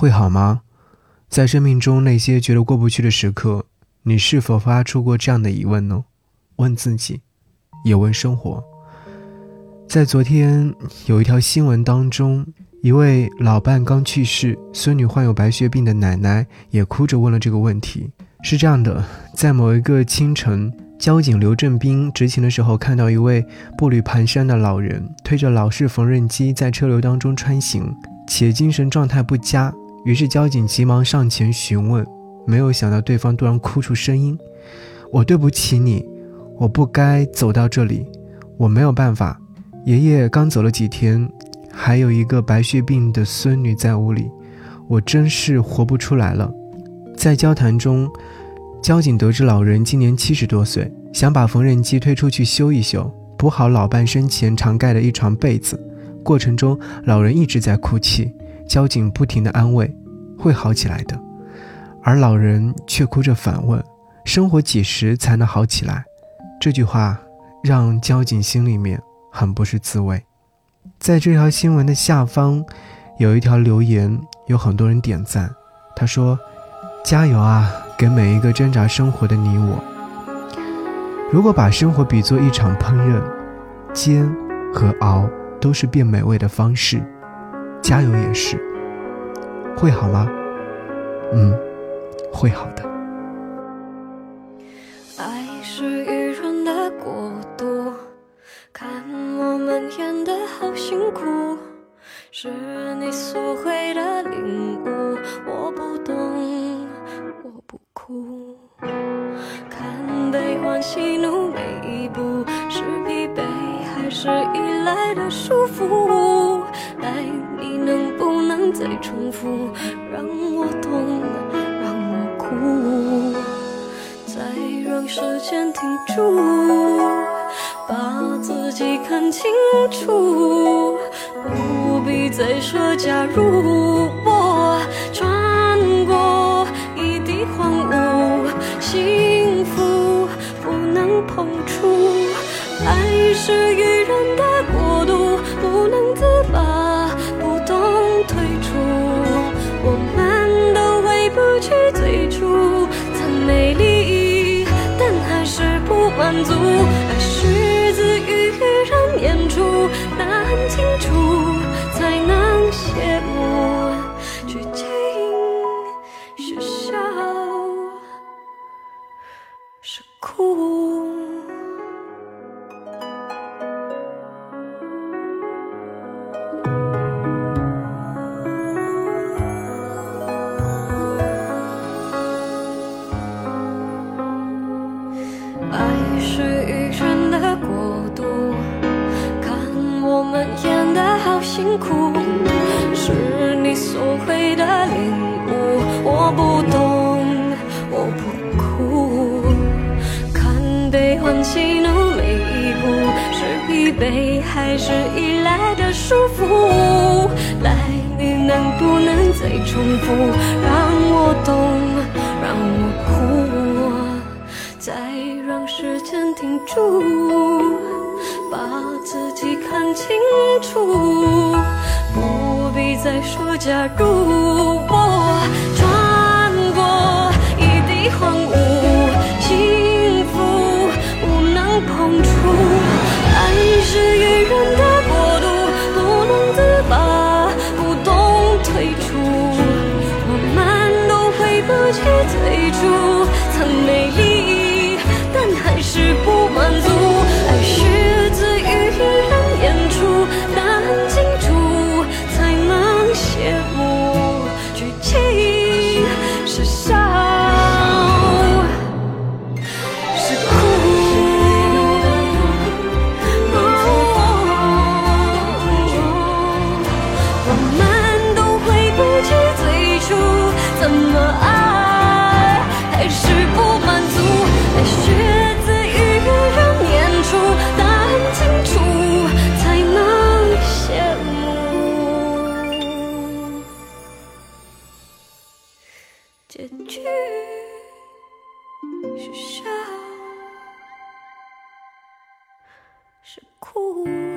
会好吗？在生命中那些觉得过不去的时刻，你是否发出过这样的疑问呢？问自己，也问生活。在昨天有一条新闻当中，一位老伴刚去世，孙女患有白血病的奶奶也哭着问了这个问题。是这样的，在某一个清晨，交警刘振兵执勤的时候，看到一位步履蹒跚的老人推着老式缝纫机在车流当中穿行，且精神状态不佳。于是交警急忙上前询问，没有想到对方突然哭出声音：“我对不起你，我不该走到这里，我没有办法。爷爷刚走了几天，还有一个白血病的孙女在屋里，我真是活不出来了。”在交谈中，交警得知老人今年七十多岁，想把缝纫机推出去修一修，补好老伴生前常盖的一床被子。过程中，老人一直在哭泣。交警不停地安慰：“会好起来的。”而老人却哭着反问：“生活几时才能好起来？”这句话让交警心里面很不是滋味。在这条新闻的下方，有一条留言，有很多人点赞。他说：“加油啊，给每一个挣扎生活的你我。如果把生活比作一场烹饪，煎和熬都是变美味的方式。”加油也是，会好吗？嗯，会好的。爱是愚人的国度，看我们演的好辛苦，是你所谓的领悟。我不懂，我不哭，看悲欢喜怒每一步，是疲惫还是依赖的束缚？再重复，让我痛，让我哭，再让时间停住，把自己看清楚，不必再说假如。我穿过一地荒芜，幸福不能碰触，爱是愚人的难，清楚才能写辛苦是你所谓的领悟，我不懂，我不哭。看悲欢喜怒每一步，是疲惫还是依赖的束缚？来，你能不能再重复，让我懂，说假如。结局是笑是哭。